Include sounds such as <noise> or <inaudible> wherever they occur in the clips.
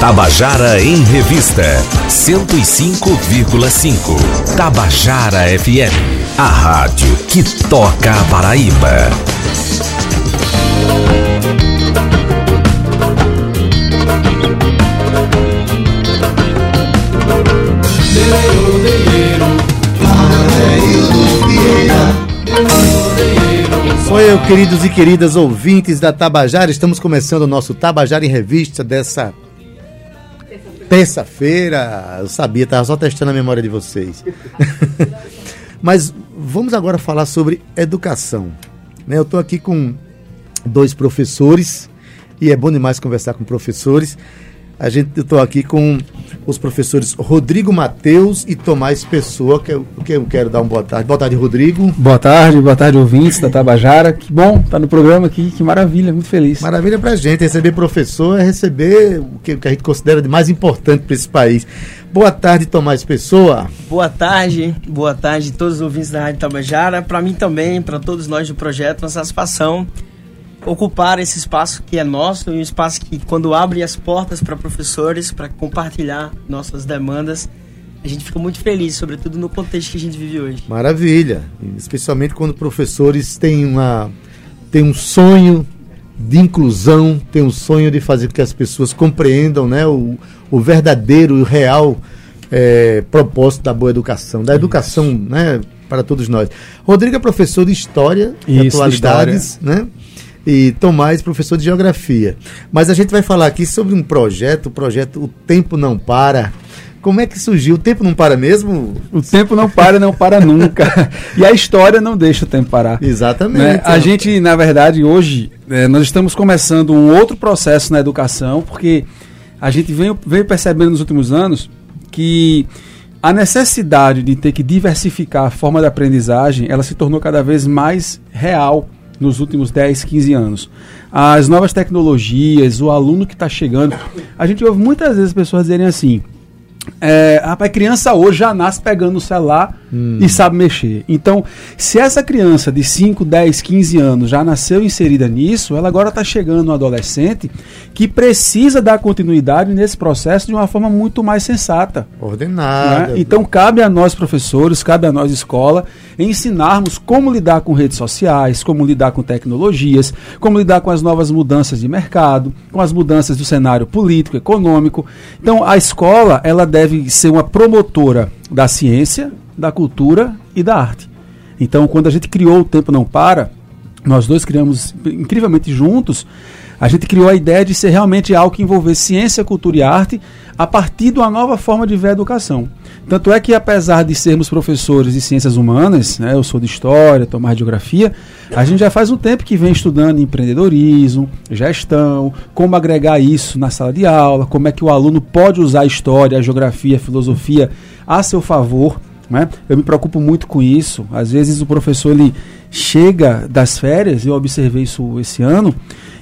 Tabajara em Revista 105,5. Tabajara FM, a rádio que toca a Paraíba. Oi, queridos e queridas ouvintes da Tabajara, estamos começando o nosso Tabajara em Revista dessa terça-feira. Eu sabia, estava só testando a memória de vocês. <laughs> Mas vamos agora falar sobre educação. Né? Eu estou aqui com dois professores e é bom demais conversar com professores. A gente estou aqui com os professores Rodrigo Mateus e Tomás Pessoa, que eu, que eu quero dar uma boa tarde. Boa tarde, Rodrigo. Boa tarde, boa tarde, ouvintes da Tabajara. Que bom estar tá no programa aqui, que maravilha, muito feliz. Maravilha para a gente. Receber professor é receber o que, o que a gente considera de mais importante para esse país. Boa tarde, Tomás Pessoa. Boa tarde, boa tarde a todos os ouvintes da Rádio Tabajara. Para mim também, para todos nós do projeto, uma satisfação ocupar esse espaço que é nosso e um espaço que quando abre as portas para professores para compartilhar nossas demandas a gente fica muito feliz, sobretudo no contexto que a gente vive hoje. Maravilha, especialmente quando professores têm uma têm um sonho de inclusão, têm um sonho de fazer com que as pessoas compreendam, né, o, o verdadeiro e o real é, propósito da boa educação, da educação, né, para todos nós. Rodrigo é professor de história e atualidades, história. né? E Tomás, professor de geografia. Mas a gente vai falar aqui sobre um projeto, o projeto O Tempo Não Para. Como é que surgiu? O tempo não para mesmo? O tempo não para, não para nunca. e a história não deixa o tempo parar. Exatamente. Né? A gente, na verdade, hoje, é, nós estamos começando um outro processo na educação, porque a gente veio, veio percebendo nos últimos anos que a necessidade de ter que diversificar a forma de aprendizagem, ela se tornou cada vez mais real nos últimos 10, 15 anos. As novas tecnologias, o aluno que está chegando. A gente ouve muitas vezes pessoas dizerem assim: é, a criança hoje já nasce pegando o celular hum. e sabe mexer. Então, se essa criança de 5, 10, 15 anos já nasceu inserida nisso, ela agora está chegando no adolescente que precisa dar continuidade nesse processo de uma forma muito mais sensata. Ordenada. Né? Então, cabe a nós, professores, cabe a nós, escola, ensinarmos como lidar com redes sociais, como lidar com tecnologias, como lidar com as novas mudanças de mercado, com as mudanças do cenário político, econômico. Então, a escola, ela deve ser uma promotora da ciência, da cultura e da arte. Então, quando a gente criou O Tempo Não Para, nós dois criamos incrivelmente juntos, a gente criou a ideia de ser realmente algo que envolvesse ciência, cultura e arte a partir de uma nova forma de ver a educação. Tanto é que, apesar de sermos professores de ciências humanas, né, eu sou de história, de geografia, a gente já faz um tempo que vem estudando empreendedorismo, gestão, como agregar isso na sala de aula, como é que o aluno pode usar a história, a geografia, a filosofia a seu favor né? Eu me preocupo muito com isso. Às vezes o professor ele chega das férias, eu observei isso esse ano,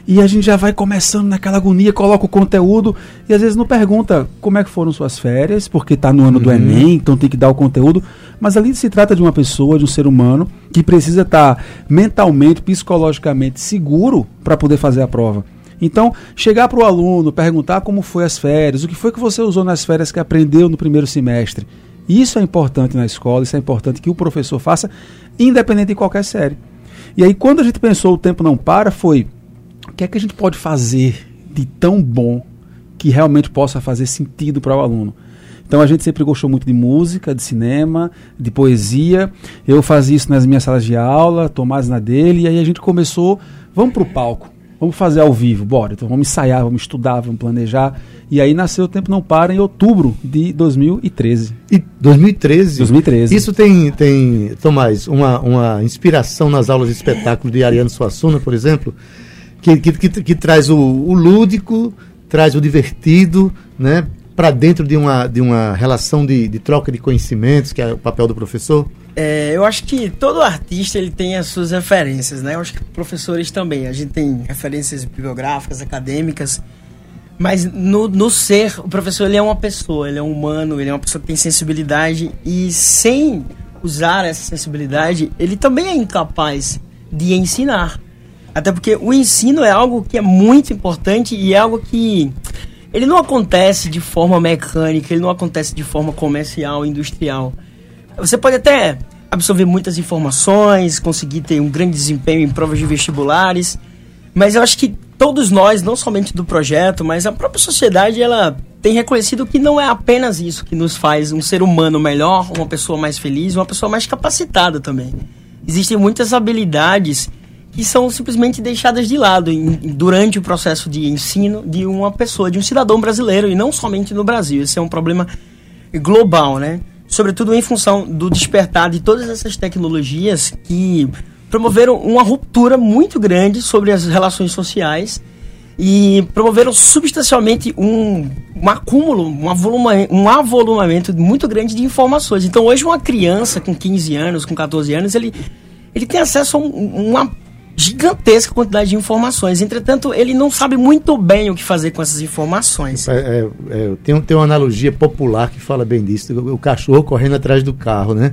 e a gente já vai começando naquela agonia, coloca o conteúdo e às vezes não pergunta como é que foram suas férias, porque está no ano uhum. do Enem, então tem que dar o conteúdo. Mas ali se trata de uma pessoa, de um ser humano, que precisa estar tá mentalmente, psicologicamente seguro para poder fazer a prova. Então, chegar para o aluno, perguntar como foi as férias, o que foi que você usou nas férias que aprendeu no primeiro semestre. Isso é importante na escola, isso é importante que o professor faça, independente de qualquer série. E aí, quando a gente pensou o tempo não para, foi que é que a gente pode fazer de tão bom que realmente possa fazer sentido para o aluno. Então a gente sempre gostou muito de música, de cinema, de poesia. Eu fazia isso nas minhas salas de aula, Tomás na dele, e aí a gente começou, vamos para o palco. Vamos fazer ao vivo, bora. Então vamos ensaiar, vamos estudar, vamos planejar. E aí nasceu O Tempo Não Para em outubro de 2013. E 2013? 2013. Isso tem, tem Tomás, uma, uma inspiração nas aulas de espetáculo de Ariano Suassuna, por exemplo, que, que, que, que traz o, o lúdico, traz o divertido, né? Para dentro de uma, de uma relação de, de troca de conhecimentos, que é o papel do professor? É, eu acho que todo artista ele tem as suas referências, né? Eu acho que professores também. A gente tem referências bibliográficas, acadêmicas. Mas no, no ser, o professor ele é uma pessoa, ele é um humano, ele é uma pessoa que tem sensibilidade. E sem usar essa sensibilidade, ele também é incapaz de ensinar. Até porque o ensino é algo que é muito importante e é algo que ele não acontece de forma mecânica, ele não acontece de forma comercial, industrial. Você pode até absorver muitas informações, conseguir ter um grande desempenho em provas de vestibulares, mas eu acho que todos nós, não somente do projeto, mas a própria sociedade, ela tem reconhecido que não é apenas isso que nos faz um ser humano melhor, uma pessoa mais feliz, uma pessoa mais capacitada também. Existem muitas habilidades que são simplesmente deixadas de lado em, durante o processo de ensino de uma pessoa, de um cidadão brasileiro, e não somente no Brasil. Esse é um problema global, né? Sobretudo em função do despertar de todas essas tecnologias que promoveram uma ruptura muito grande sobre as relações sociais e promoveram substancialmente um, um acúmulo, um, avoluma, um avolumamento muito grande de informações. Então, hoje, uma criança com 15 anos, com 14 anos, ele, ele tem acesso a um, uma gigantesca quantidade de informações. Entretanto, ele não sabe muito bem o que fazer com essas informações. É, é, é, tem, tem uma analogia popular que fala bem disso: o, o cachorro correndo atrás do carro, né?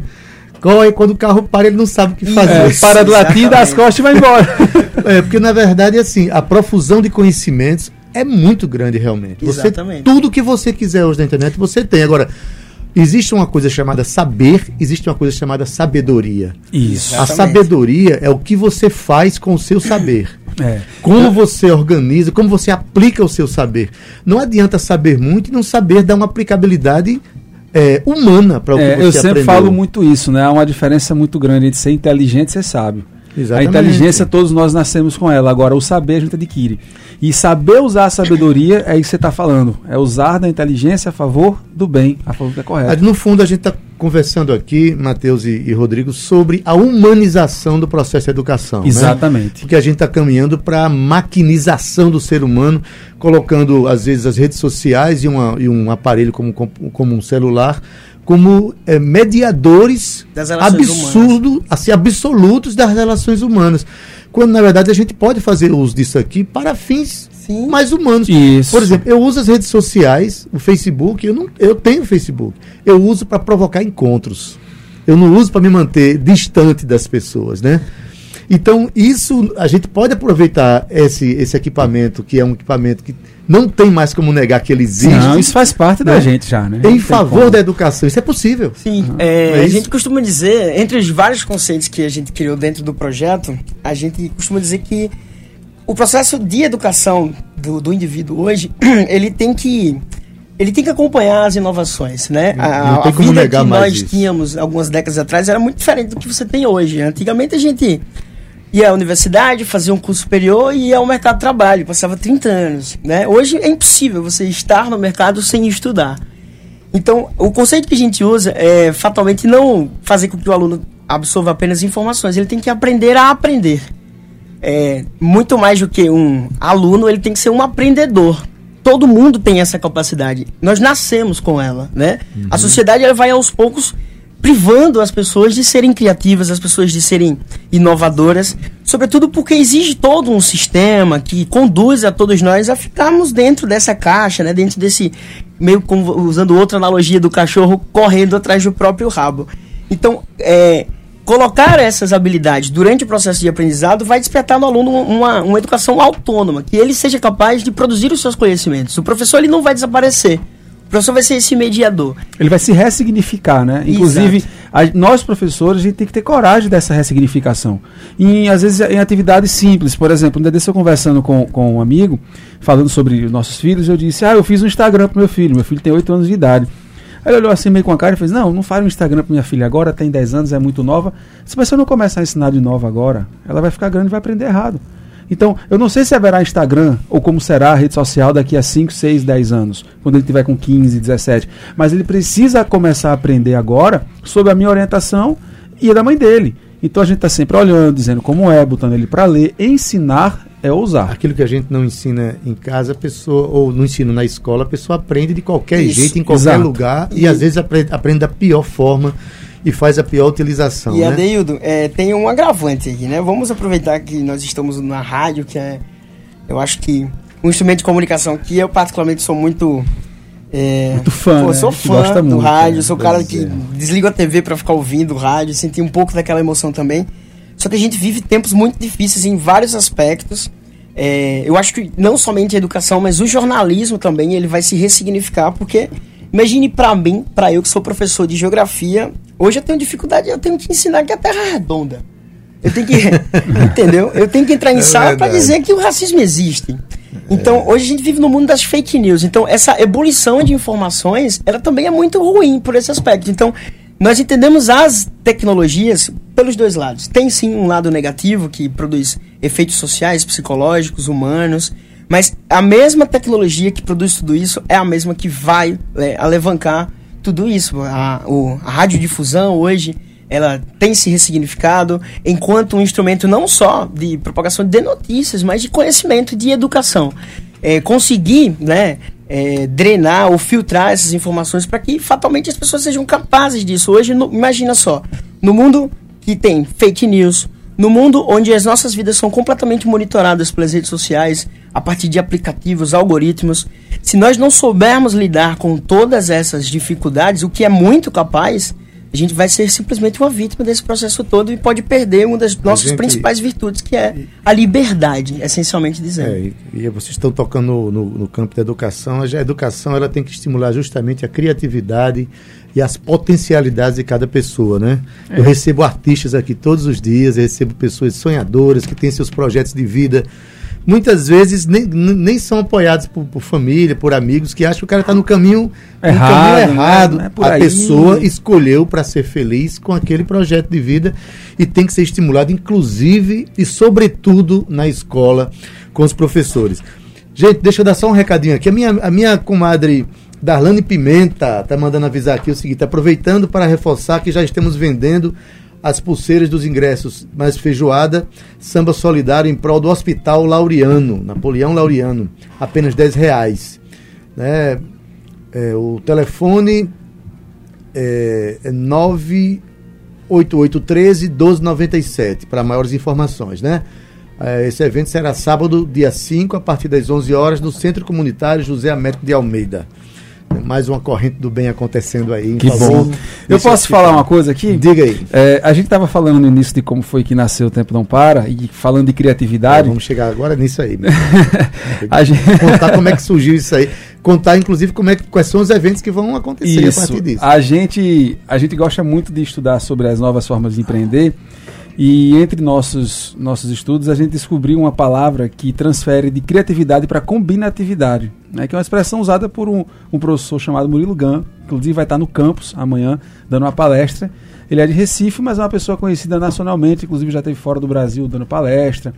Corre, quando o carro para, ele não sabe o que fazer. É, para do latim, dá as costas e vai embora. <laughs> é, porque na verdade, assim, a profusão de conhecimentos é muito grande realmente. Você, Exatamente. tudo que você quiser hoje na internet, você tem. Agora, Existe uma coisa chamada saber, existe uma coisa chamada sabedoria. Isso. A sabedoria é o que você faz com o seu saber. É. Como você organiza, como você aplica o seu saber. Não adianta saber muito e não saber dar uma aplicabilidade é, humana para o que É, você eu sempre aprendeu. falo muito isso, né? Há uma diferença muito grande entre ser inteligente e ser sábio. Exatamente. A inteligência, todos nós nascemos com ela. Agora, o saber a gente adquire. E saber usar a sabedoria é isso que você está falando. É usar da inteligência a favor do bem, a favor é Mas, correto. no fundo, a gente está conversando aqui, Matheus e, e Rodrigo, sobre a humanização do processo de educação. né? Exatamente. Porque a gente está caminhando para a maquinização do ser humano, colocando, às vezes, as redes sociais e, uma- e um aparelho como, como um celular como eh, mediadores Das relações absurdo, assim, absolutos das relações humanas. Quando, na verdade, a gente pode fazer uso disso aqui para fins Sim. mais humanos. Isso. Por exemplo, eu uso as redes sociais, o Facebook, eu, não, eu tenho Facebook. Eu uso para provocar encontros. Eu não uso para me manter distante das pessoas, né? Então, isso, a gente pode aproveitar esse, esse equipamento, que é um equipamento que não tem mais como negar que ele existe, Não, isso faz parte da Né? gente já, né? Em favor como. da educação. Isso é possível. Sim, é, É a isso? gente costuma dizer, entre os vários conceitos que a gente criou dentro do projeto, a gente costuma dizer que o processo de educação do, do indivíduo hoje, <clears throat> ele tem que ele tem que acompanhar as inovações, né? Não A, tem a vida negar que mais nós isso. tínhamos algumas décadas atrás era muito diferente do que você tem hoje. Antigamente a gente ia à universidade, fazia um curso superior e ia ao mercado de trabalho, passava 30 anos, né? Hoje é impossível você estar no mercado sem estudar. Então, o conceito que a gente usa é fatalmente não fazer com que o aluno absorva apenas informações, ele tem que aprender a aprender. É, muito mais do que um aluno, ele tem que ser um aprendedor. Todo mundo tem essa capacidade. Nós nascemos com ela, né? A sociedade ela vai aos poucos privando as pessoas de serem criativas, as pessoas de serem inovadoras, sobretudo porque exige todo um sistema que conduz a todos nós a ficarmos dentro dessa caixa, né? Dentro desse meio como usando outra analogia do cachorro correndo atrás do próprio rabo. Então, é, colocar essas habilidades durante o processo de aprendizado vai despertar no aluno uma, uma educação autônoma, que ele seja capaz de produzir os seus conhecimentos. O professor ele não vai desaparecer. O professor vai ser esse mediador. Ele vai se ressignificar, né? Inclusive, a- nós professores, a gente tem que ter coragem dessa ressignificação. Em, às vezes, em atividades simples. Por exemplo, um dia desse eu conversando com, com um amigo, falando sobre os nossos filhos, eu disse, ah, eu fiz um Instagram pro meu filho. Meu filho tem 8 anos de idade. Aí ele olhou assim meio com a cara e fez, não, não faz um Instagram pra minha filha agora, tem 10 anos, é muito nova. Se você não começar a ensinar de novo agora, ela vai ficar grande e vai aprender errado. Então, eu não sei se haverá Instagram ou como será a rede social daqui a 5, 6, 10 anos, quando ele tiver com 15, 17. Mas ele precisa começar a aprender agora sob a minha orientação e a da mãe dele. Então a gente está sempre olhando, dizendo como é, botando ele para ler. Ensinar é ousar. Aquilo que a gente não ensina em casa, a pessoa, ou não ensina na escola, a pessoa aprende de qualquer Isso, jeito, em qualquer exato. lugar, e, E- às vezes aprende, aprende da pior forma e faz a pior utilização. E né? Adeildo, é, tem um agravante aqui, né? Vamos aproveitar que nós estamos na rádio, que é, eu acho que um instrumento de comunicação que eu particularmente sou muito é, Muito fã, pô, né? sou fã gosta do muito, rádio, né? sou o cara Pois que é. desliga a TV para ficar ouvindo o rádio, sentir um pouco daquela emoção também. Só que a gente vive tempos muito difíceis em vários aspectos. é, eu acho que não somente a educação, mas o jornalismo também, ele vai se ressignificar, porque imagine para mim, para eu que sou professor de geografia, hoje eu tenho dificuldade, eu tenho que ensinar que a Terra é redonda. Eu tenho que, <laughs> entendeu? Eu tenho que entrar em é sala para dizer que o racismo existe. Então, é. hoje a gente vive no mundo das fake news. Então, essa ebulição de informações, ela também é muito ruim por esse aspecto. Então, nós entendemos as tecnologias pelos dois lados. Tem sim um lado negativo que produz efeitos sociais, psicológicos, humanos, mas a mesma tecnologia que produz tudo isso é a mesma que vai é, alavancar tudo isso. A, o, a radiodifusão hoje ela tem se ressignificado enquanto um instrumento não só de propagação de notícias, mas de conhecimento, de educação. É, conseguir né, é, drenar ou filtrar essas informações para que fatalmente as pessoas sejam capazes disso. Hoje, no, imagina só, no mundo que tem fake news, no mundo onde as nossas vidas são completamente monitoradas pelas redes sociais, a partir de aplicativos, algoritmos, se nós não soubermos lidar com todas essas dificuldades, o que é muito capaz, a gente vai ser simplesmente uma vítima desse processo todo e pode perder uma das nossas gente, principais virtudes, que é a liberdade, essencialmente dizendo. É, e, e, vocês estão tocando no, no, no, campo da educação. A educação ela tem que estimular justamente a criatividade e as potencialidades de cada pessoa, né? É. Eu recebo artistas aqui todos os dias, eu recebo pessoas sonhadoras que têm seus projetos de vida muitas vezes nem, nem são apoiados por, por, família, por amigos, que acham que o cara está no caminho errado. No caminho errado. Né? É a aí. pessoa escolheu para ser feliz com aquele projeto de vida e tem que ser estimulado, inclusive e sobretudo na escola com os professores. Gente, deixa eu dar só um recadinho aqui. A minha, a minha comadre Darlane Pimenta tá mandando avisar aqui o seguinte: aproveitando para reforçar que já estamos vendendo as pulseiras dos ingressos, mais feijoada, samba solidário em prol do Hospital Laureano, Napoleão Laureano, apenas 10 reais. Né? É, o telefone é, é 98813 1297 para maiores informações, né? É, esse evento será sábado, dia 5, a partir das 11 horas, no Centro Comunitário José Américo de Almeida. Mais uma corrente do bem acontecendo aí. Que bom. Eu posso falar uma coisa aqui? Diga aí. É, a gente estava falando no início de como foi que nasceu o Tempo Não Para e falando de criatividade. É, vamos chegar agora nisso aí. <laughs> a gente... Contar como é que surgiu isso aí. Contar, inclusive, como é que, quais são os eventos que vão acontecer isso. a partir disso. A gente, a gente gosta muito de estudar sobre as novas formas de empreender. E entre nossos, nossos estudos, a gente descobriu uma palavra que transfere de criatividade para combinatividade, né, que é uma expressão usada por um, um professor chamado Murilo Gan, inclusive vai estar no campus amanhã dando uma palestra. Ele é de Recife, mas é uma pessoa conhecida nacionalmente, inclusive já esteve fora do Brasil dando palestra.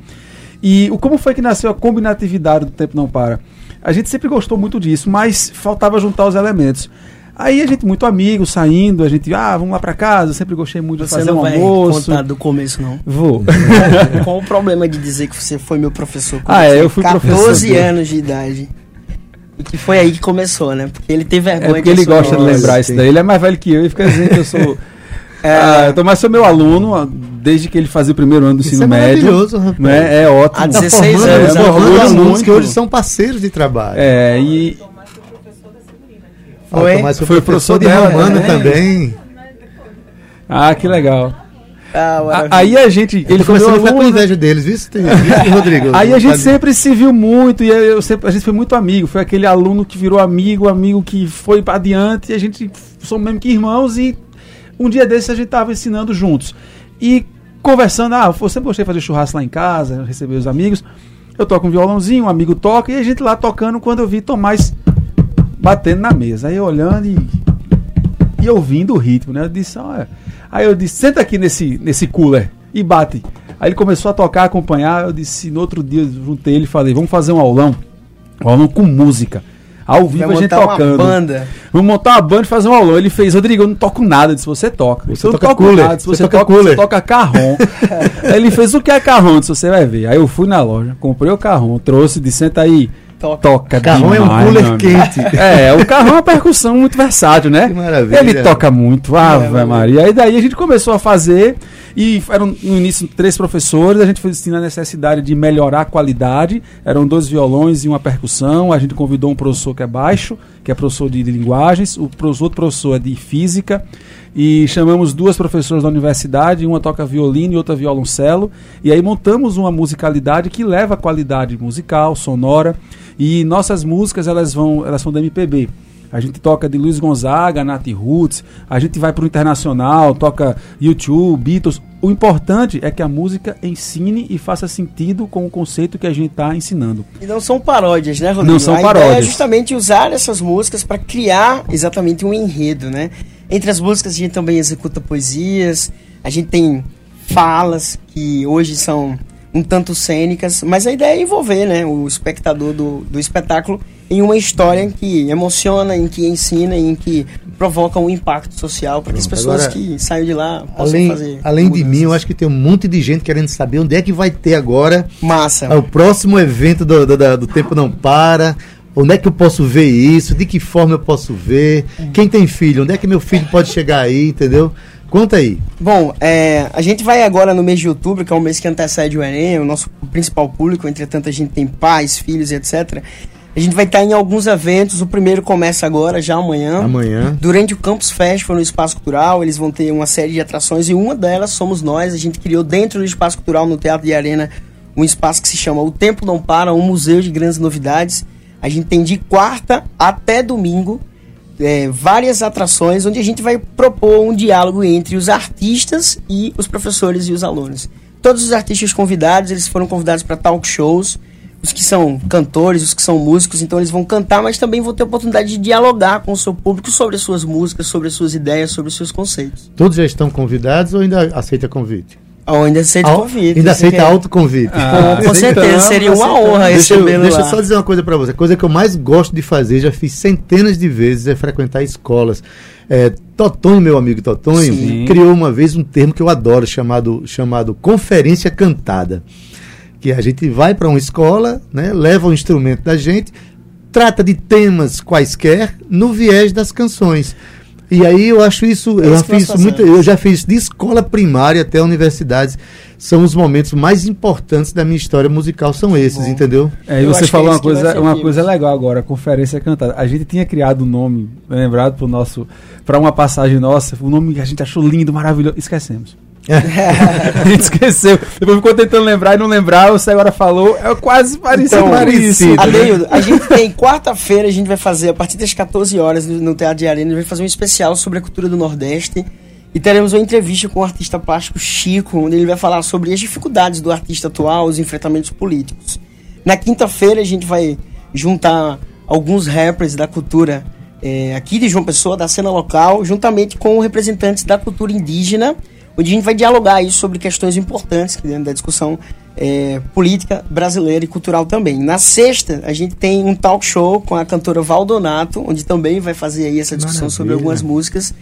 E o como foi que nasceu a combinatividade do Tempo Não Para? A gente sempre gostou muito disso, mas faltava juntar os elementos. Aí a gente, muito amigo, saindo, a gente, ah, vamos lá pra casa, eu sempre gostei muito você de fazer um almoço. Você não vai contar do começo, não? Vou. <laughs> Qual o problema de dizer que você foi meu professor? Ah, é, eu fui 14 professor. 14 anos de idade. E que foi aí que começou, né? Porque ele teve vergonha é porque ele gosta de lembrar isso daí. Ele é mais velho que eu e fica dizendo que eu sou... <laughs> É, ah, então, mas sou meu aluno desde que ele fazia o primeiro ano do ensino é médio. Maravilhoso, rapaz. Né? É ótimo. Há 16 tá anos, é, é, alunos que hoje são parceiros de trabalho. É, e foi? Mas foi, foi professor, professor de Romano é. também. Ah, que legal. Ah, aí a gente. Ele começou a ficar com inveja deles, viu, <laughs> Rodrigo? aí a gente sempre se viu muito e eu sempre, a gente foi muito amigo. Foi aquele aluno que virou amigo, amigo que foi para adiante. E a gente somos mesmo que irmãos. E um dia desses a gente tava ensinando juntos. E conversando, ah, eu sempre gostei de fazer churrasco lá em casa, receber os amigos. Eu toco um violãozinho, um amigo toca, e a gente lá tocando quando eu vi Tomás batendo na mesa. Aí olhando e, e ouvindo o ritmo, né? Eu disse, olha. Aí eu disse, senta aqui nesse, nesse cooler e bate. Aí ele começou a tocar, a acompanhar. Eu disse, no outro dia, eu juntei ele e falei, vamos fazer um aulão. Um aulão com música. Ao vivo a gente tocando. Uma banda. Vamos montar uma banda e fazer um aulão. Ele fez, Rodrigo, eu não toco nada. Eu disse, você toca. Você, você não toca cooler. nada. Se você, você toca, toca você toca carrom. <laughs> aí ele fez, o que é carrom? Disse, você vai ver. Aí eu fui na loja, comprei o carrom, trouxe, disse, senta aí. Toca. Toca carrão demais, é um cooler quente. <laughs> É, o carrão é uma percussão muito versátil, né? Que maravilha. Ele toca muito, Ave Maria. Maria. E daí a gente começou a fazer, e eram no início três professores, a gente foi sentindo a necessidade de melhorar a qualidade. Eram dois violões e uma percussão. A gente convidou um professor que é baixo, que é professor de, de linguagens, o outro professor é de física e chamamos duas professoras da universidade, uma toca violino e outra violoncelo, e aí montamos uma musicalidade que leva a qualidade musical, sonora, e nossas músicas elas vão, elas são da MPB. A gente toca de Luiz Gonzaga, Nath Roots, a gente vai para o internacional, toca YouTube, Beatles. O importante é que a música ensine e faça sentido com o conceito que a gente está ensinando. E não são paródias, né, Rodrigo? Não são a paródias. Ideia é justamente usar essas músicas para criar exatamente um enredo, né? Entre as músicas a gente também executa poesias, a gente tem falas que hoje são um tanto cênicas, mas a ideia é envolver né, o espectador do, do espetáculo em uma história que emociona, em que ensina, em que provoca um impacto social para que as pessoas Agora, que saem de lá possam Além, fazer. além de mudanças. mim, eu acho que tem um monte de gente querendo saber onde é que vai ter agora Massa. o próximo evento do, do, do Tempo Não Para. Onde é que eu posso ver isso? De que forma eu posso ver? Quem tem filho? Onde é que meu filho pode chegar aí, entendeu? Conta aí. Bom, é, a gente vai agora no mês de outubro, que é o mês que antecede o Enem, o nosso principal público, entretanto a gente tem pais, filhos etc. A gente vai estar em alguns eventos, o primeiro começa agora, já amanhã. Amanhã. Durante o Campus Festival no Espaço Cultural, eles vão ter uma série de atrações e uma delas somos nós. A gente criou dentro do Espaço Cultural, no Teatro de Arena, um espaço que se chama O Tempo Não Para, um museu de grandes novidades. A gente tem de quarta até domingo é, várias atrações onde a gente vai propor um diálogo entre os artistas e os professores e os alunos. Todos os artistas convidados, eles foram convidados para talk shows, os que são cantores, os que são músicos, então eles vão cantar, mas também vão ter a oportunidade de dialogar com o seu público sobre as suas músicas, sobre as suas ideias, sobre os seus conceitos. Todos já estão convidados ou ainda aceita convite? Ainda aceita Au- convite. ainda aceita quer- autoconvite. Ah, Com certeza, seria uma honra Deixa, eu, recebê-lo deixa eu só dizer uma coisa pra você. A coisa que eu mais gosto de fazer, já fiz centenas de vezes, é frequentar escolas. É, Totonho, meu amigo Totonho, Sim. criou uma vez um termo que eu adoro, chamado, chamado conferência cantada. Que a gente vai para uma escola, né, leva o instrumento da gente, trata de temas quaisquer no viés das canções. E aí eu acho isso, É eu isso já fiz muito, fazemos. eu já fiz de escola primária até universidades. São os momentos mais importantes da minha história musical, são esses, bom. entendeu? É, e você falou é uma isso coisa, uma coisa legal agora, conferência cantada. A gente tinha criado um nome, lembrado pro nosso, para uma passagem nossa, um nome que a gente achou lindo, maravilhoso, esquecemos. A <laughs> gente esqueceu. Depois ficou tentando lembrar e não lembrar, você agora falou, é quase parecido Então, parecido. Adeildo, a gente tem quarta-feira, a gente vai fazer, a partir das 14 horas, no, Teatro de Arena, a gente vai fazer um especial sobre a cultura do Nordeste. E teremos uma entrevista com o artista plástico Chico, onde ele vai falar sobre as dificuldades do artista atual, os enfrentamentos políticos. Na quinta-feira, a gente vai juntar alguns rappers da cultura eh, aqui de João Pessoa, da cena local, juntamente com representantes da cultura indígena, onde a gente vai dialogar aí sobre questões importantes dentro da discussão eh, política brasileira e cultural também. Na sexta, a gente tem um talk show com a cantora Valdonato, onde também vai fazer aí essa discussão sobre Maravilha. algumas músicas.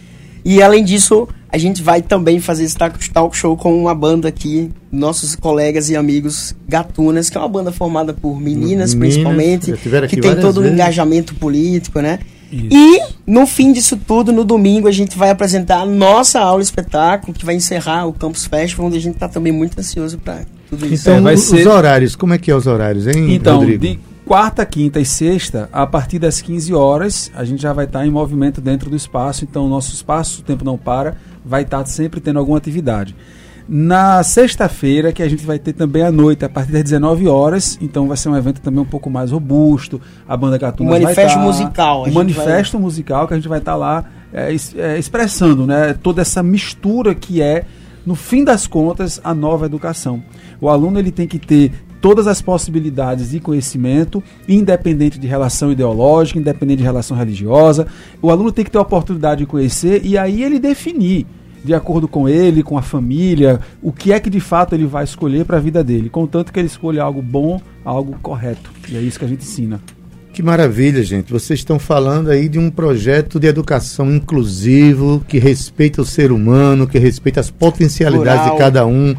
E além disso, a gente vai também fazer esse talk show com uma banda aqui, nossos colegas e amigos Gatunas, que é uma banda formada por meninas, Meninas, principalmente, que tem todo um vezes. engajamento político, né? Isso. E no fim disso tudo, no domingo, a gente vai apresentar a nossa aula espetáculo, que vai encerrar o Campus Festival, onde a gente está também muito ansioso para tudo isso. Então, É, vai os ser- horários, como é que é os horários, hein, Então, Rodrigo? de quarta, quinta e sexta, a partir das 15 horas, a gente já vai estar em movimento dentro do espaço. Então, o nosso espaço, o tempo não para, vai estar sempre tendo alguma atividade. Na sexta-feira, que a gente vai ter também à noite, a partir das 19 horas, então vai ser um evento também um pouco mais robusto. A banda manifesto vai estar, musical, a Um gente manifesto musical que a gente vai estar lá é, é, expressando né, toda essa mistura que é, no fim das contas, a nova educação. O aluno ele tem que ter todas as possibilidades de conhecimento, independente de relação ideológica, independente de relação religiosa. O aluno tem que ter a oportunidade de conhecer e aí ele definir, de acordo com ele, com a família, o que é que de fato ele vai escolher para a vida dele, contanto que ele escolha algo bom, algo correto. E é isso que a gente ensina. Que maravilha, gente. Vocês estão falando aí de um projeto de educação inclusivo, que respeita o ser humano, que respeita as potencialidades Plural. de cada um,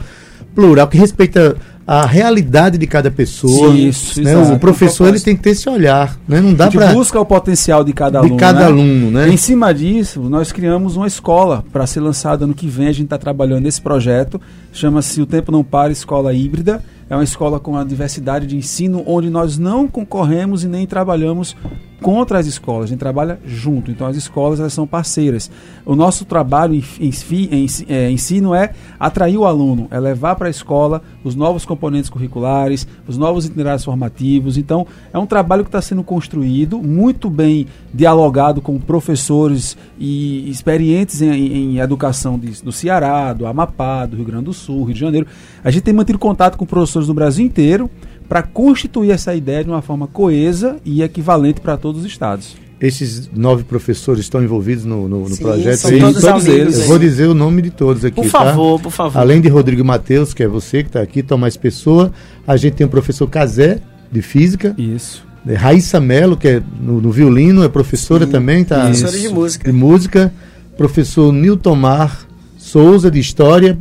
plural, que respeita a realidade de cada pessoa. Isso, né? exato. O professor ele Propósito. tem que ter esse olhar, né? Não dá para busca o potencial de cada de aluno. cada né? aluno, né? Em cima disso, nós criamos uma escola para ser lançada ano que vem. A gente está trabalhando nesse projeto. Chama-se O Tempo Não Para Escola Híbrida. É uma escola com a diversidade de ensino, onde nós não concorremos e nem trabalhamos contra as escolas, a gente trabalha junto. Então as escolas elas são parceiras. O nosso trabalho em, em, em, é, em si não é atrair o aluno, é levar para a escola os novos componentes curriculares, os novos itinerários formativos. Então é um trabalho que está sendo construído, muito bem dialogado com professores e experientes em, em educação de, do Ceará, do Amapá, do Rio Grande do Sul, Rio de Janeiro. A gente tem mantido contato com professores do Brasil inteiro para constituir essa ideia de uma forma coesa e equivalente para todos os estados. Esses nove professores estão envolvidos no, no, no Sim, projeto? São todos, todos eles. Eu vou dizer o nome de todos aqui. Por tá? favor, tá? por favor. Além de Rodrigo Matheus, que é você que está aqui, Tomás Pessoa, a gente tem o professor Cazé, de Física. Isso. Raíssa Melo, que é no, no violino, é professora Sim, também, tá? Professora de música. De música. Professor Nilton Mar Souza, de História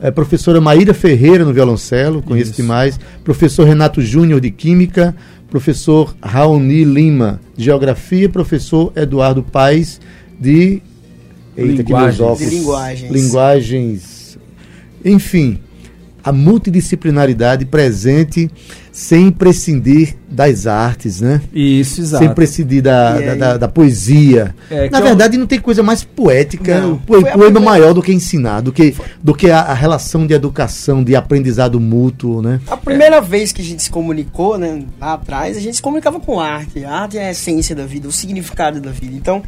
é, professora Maíra Ferreira no violoncelo, conheço Isso. demais, professor Renato Júnior de Química, professor Raoni Lima de Geografia, professor Eduardo Paes de Eita, linguagens. de linguagens. linguagens. Enfim, a multidisciplinaridade presente sem prescindir das artes, né? Isso, exato. Sem prescindir da, da, da, da, poesia. É, Na verdade, eu... não tem coisa mais poética, não, poema primeira... maior do que ensinar, do que, do que a, a, relação de educação, de aprendizado mútuo, né? A primeira é. vez que a gente se comunicou, né, lá atrás, a gente se comunicava com arte. A arte é a essência da vida, o significado da vida. Então,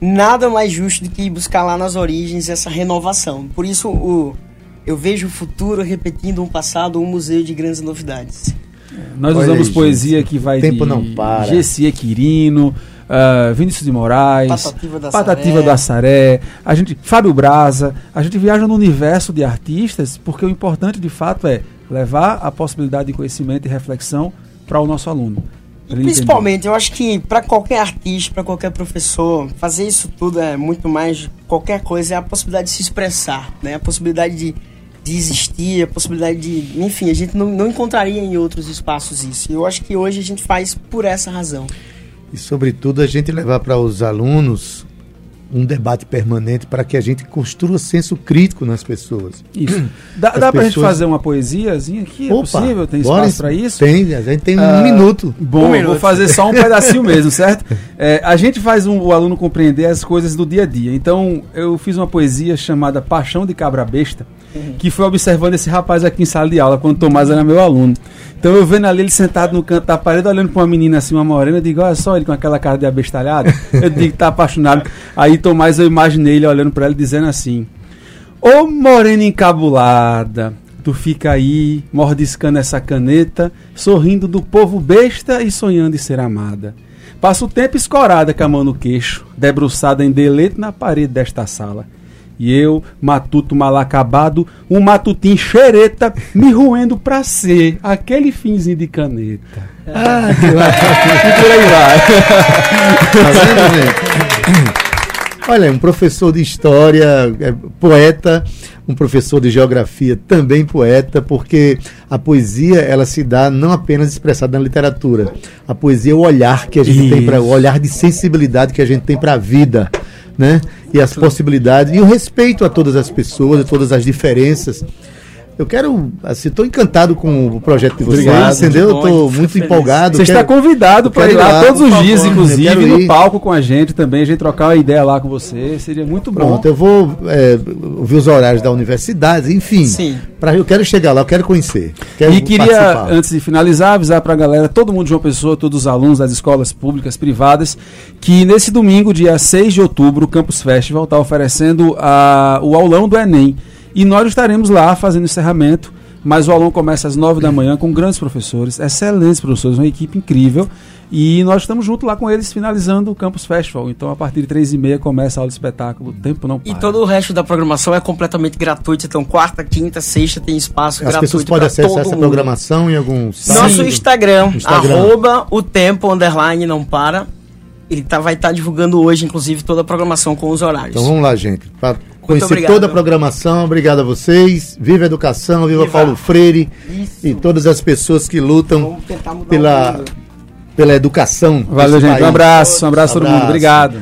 nada mais justo do que buscar lá nas origens essa renovação. Por isso, o eu vejo o futuro repetindo um passado, um museu de grandes novidades. Nós Olha usamos aí, poesia gente, que vai tempo de não para. Gessie Quirino, uh, Vinícius de Moraes, Patativa da Patativa Assaré, a gente, Fábio Braza, a gente viaja no universo de artistas, porque o importante de fato é levar a possibilidade de conhecimento e reflexão para o nosso aluno. Principalmente, eu acho que para qualquer artista, para qualquer professor, fazer isso tudo é muito mais qualquer coisa, é a possibilidade de se expressar, né? A possibilidade de de existir, a possibilidade de. Enfim, a gente não, não encontraria em outros espaços isso. E eu acho que hoje a gente faz por essa razão. E, sobretudo, a gente levar para os alunos um debate permanente para que a gente construa senso crítico nas pessoas. Isso. Dá, dá para a gente fazer uma poesiazinha aqui? É Opa, possível? Tem espaço para isso? Tem, a gente tem um uh, minuto. Bom, um minuto. vou fazer só um pedacinho <laughs> mesmo, certo? É, a gente faz um, o aluno compreender as coisas do dia a dia. Então, eu fiz uma poesia chamada Paixão de Cabra Besta, uhum. que foi observando esse rapaz aqui em sala de aula, quando o Tomás era meu aluno. Então eu vendo ali ele sentado no canto da parede, olhando para uma menina assim, uma morena, eu digo, olha só ele com aquela cara de abestalhado. Eu digo, tá apaixonado. Aí Tomás, eu imaginei ele olhando para ela dizendo assim: Ô morena encabulada, tu fica aí mordiscando essa caneta, sorrindo do povo besta e sonhando em ser amada. Passa o tempo escorada com a mão no queixo, debruçada em delete na parede desta sala. E eu, matuto mal acabado, um matutim xereta, me ruendo pra ser aquele finzinho de caneta. Ah, que <laughs> e por aí vai. Tá vendo, gente? Olha, um professor de história, é, poeta, um professor de geografia também poeta, porque a poesia ela se dá não apenas expressada na literatura. A poesia é o olhar que a gente Isso. tem para o olhar de sensibilidade que a gente tem para a vida né? E as possibilidades e o respeito a todas as pessoas, a todas as diferenças. Eu quero, assim, estou encantado com o projeto de vocês, Obrigado, entendeu? Estou muito feliz. empolgado. Você quero, está convidado para ir lá, todos os dias, favor, inclusive, no palco com a gente também, a gente trocar uma ideia lá com você, seria muito bom. Pronto, eu vou é, ouvir os horários da universidade, enfim. Sim. Pra, eu quero chegar lá, eu quero conhecer. Quero e queria, participar. antes de finalizar, avisar para a galera, todo mundo de uma pessoa, todos os alunos das escolas públicas, privadas, que nesse domingo, dia 6 de outubro, o Campus Festival está oferecendo a, o aulão do Enem. E nós estaremos lá fazendo encerramento, mas o aulão começa às nove da manhã com grandes professores, excelentes professores, uma equipe incrível. E nós estamos junto lá com eles finalizando o Campus Festival. Então, a partir de três e meia começa a aula de espetáculo. O tempo não para. E todo o resto da programação é completamente gratuito. Então, quarta, quinta, sexta tem espaço As gratuito. As pessoas podem acessar essa mundo. programação em algum site? Nosso Instagram, Instagram, arroba o tempo underline não para. Ele tá, vai estar tá divulgando hoje, inclusive, toda a programação com os horários. Então vamos lá, gente. Pra conhecer toda a programação, obrigado a vocês. Viva a educação, viva, viva. Paulo Freire Isso. e todas as pessoas que lutam pela, pela educação. Valeu, gente. País. Um abraço, um abraço a todo mundo. Obrigado.